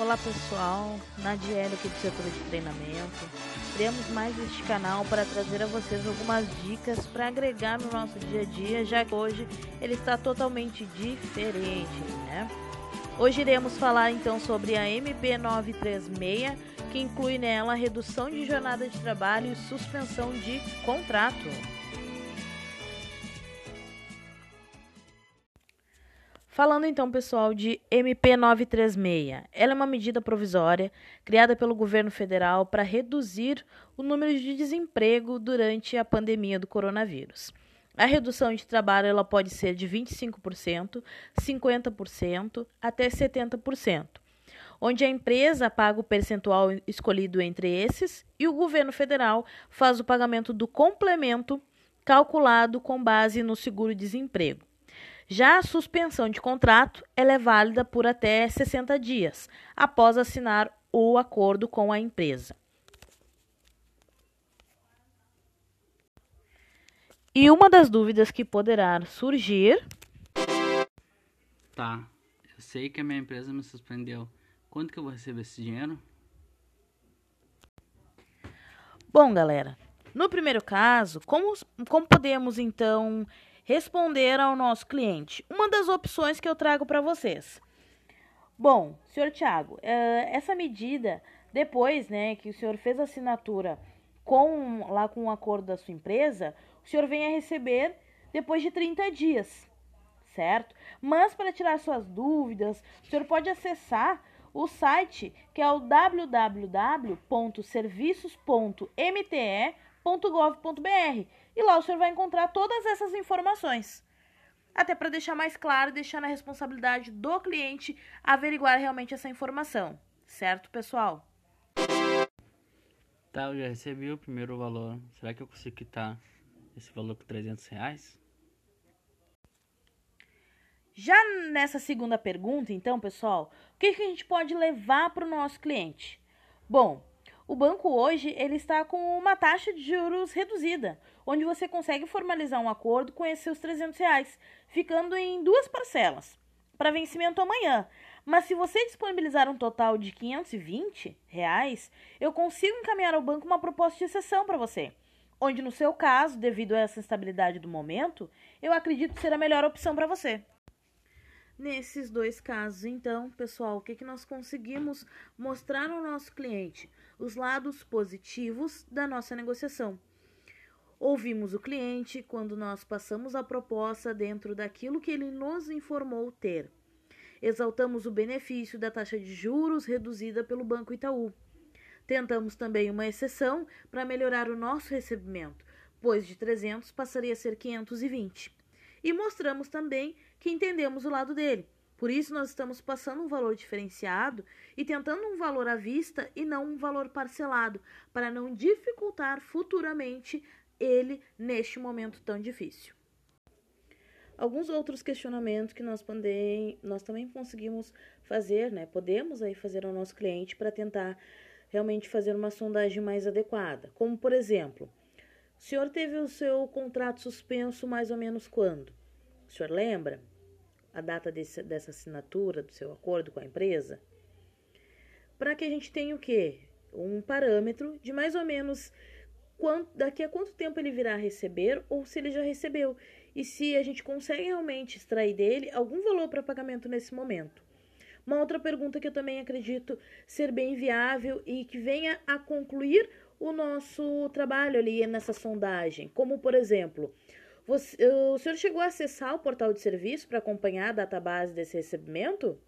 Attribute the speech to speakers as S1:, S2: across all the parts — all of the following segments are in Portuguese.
S1: Olá pessoal, Nadiela aqui do setor de treinamento. Criamos mais este canal para trazer a vocês algumas dicas para agregar no nosso dia a dia, já que hoje ele está totalmente diferente, né? Hoje iremos falar então sobre a MP936, que inclui nela redução de jornada de trabalho e suspensão de contrato. Falando então, pessoal, de MP936. Ela é uma medida provisória criada pelo governo federal para reduzir o número de desemprego durante a pandemia do coronavírus. A redução de trabalho ela pode ser de 25%, 50% até 70%, onde a empresa paga o percentual escolhido entre esses e o governo federal faz o pagamento do complemento calculado com base no seguro-desemprego. Já a suspensão de contrato ela é válida por até 60 dias após assinar o acordo com a empresa. E uma das dúvidas que poderá surgir.
S2: Tá, eu sei que a minha empresa me suspendeu. Quando que eu vou receber esse dinheiro?
S1: Bom, galera, no primeiro caso, como, como podemos então responder ao nosso cliente. Uma das opções que eu trago para vocês. Bom, senhor Tiago, eh, essa medida, depois né, que o senhor fez a assinatura com lá com o acordo da sua empresa, o senhor vem a receber depois de 30 dias, certo? Mas para tirar suas dúvidas, o senhor pode acessar o site que é o www.serviços.mte.gov.br e lá o senhor vai encontrar todas essas informações. Até para deixar mais claro, deixar na responsabilidade do cliente averiguar realmente essa informação. Certo, pessoal?
S2: Tá, eu já recebi o primeiro valor. Será que eu consigo quitar esse valor por 300 reais?
S1: Já nessa segunda pergunta, então, pessoal, o que, que a gente pode levar para o nosso cliente? Bom, o banco hoje ele está com uma taxa de juros reduzida, onde você consegue formalizar um acordo com esses seus 300 reais, ficando em duas parcelas, para vencimento amanhã. Mas se você disponibilizar um total de 520 reais, eu consigo encaminhar ao banco uma proposta de exceção para você, onde no seu caso, devido a essa instabilidade do momento, eu acredito ser a melhor opção para você. Nesses dois casos, então, pessoal, o que, que nós conseguimos mostrar ao nosso cliente? Os lados positivos da nossa negociação. Ouvimos o cliente quando nós passamos a proposta dentro daquilo que ele nos informou ter. Exaltamos o benefício da taxa de juros reduzida pelo Banco Itaú. Tentamos também uma exceção para melhorar o nosso recebimento, pois de 300 passaria a ser 520 e mostramos também que entendemos o lado dele. Por isso, nós estamos passando um valor diferenciado e tentando um valor à vista e não um valor parcelado, para não dificultar futuramente ele neste momento tão difícil. Alguns outros questionamentos que nós, pandem, nós também conseguimos fazer, né? Podemos aí fazer ao nosso cliente para tentar realmente fazer uma sondagem mais adequada. Como, por exemplo, o senhor teve o seu contrato suspenso mais ou menos quando? O senhor lembra a data desse, dessa assinatura do seu acordo com a empresa? Para que a gente tenha o quê? Um parâmetro de mais ou menos quanto, daqui a quanto tempo ele virá receber ou se ele já recebeu. E se a gente consegue realmente extrair dele algum valor para pagamento nesse momento. Uma outra pergunta que eu também acredito ser bem viável e que venha a concluir o nosso trabalho ali nessa sondagem, como por exemplo, você, o senhor chegou a acessar o portal de serviço para acompanhar a database desse recebimento?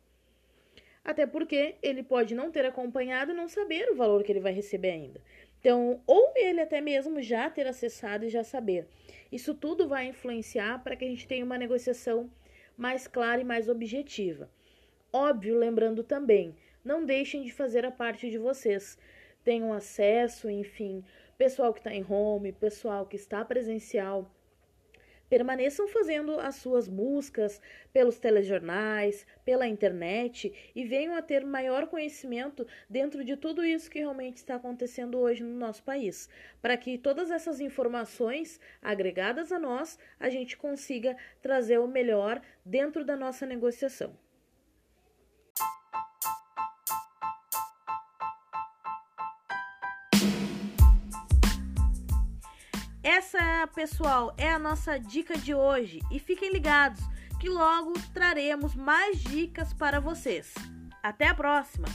S1: Até porque ele pode não ter acompanhado e não saber o valor que ele vai receber ainda. Então, ou ele até mesmo já ter acessado e já saber. Isso tudo vai influenciar para que a gente tenha uma negociação mais clara e mais objetiva. Óbvio, lembrando também, não deixem de fazer a parte de vocês tenham acesso, enfim, pessoal que está em home, pessoal que está presencial, permaneçam fazendo as suas buscas pelos telejornais, pela internet e venham a ter maior conhecimento dentro de tudo isso que realmente está acontecendo hoje no nosso país, para que todas essas informações agregadas a nós, a gente consiga trazer o melhor dentro da nossa negociação. Essa, pessoal, é a nossa dica de hoje e fiquem ligados que logo traremos mais dicas para vocês. Até a próxima!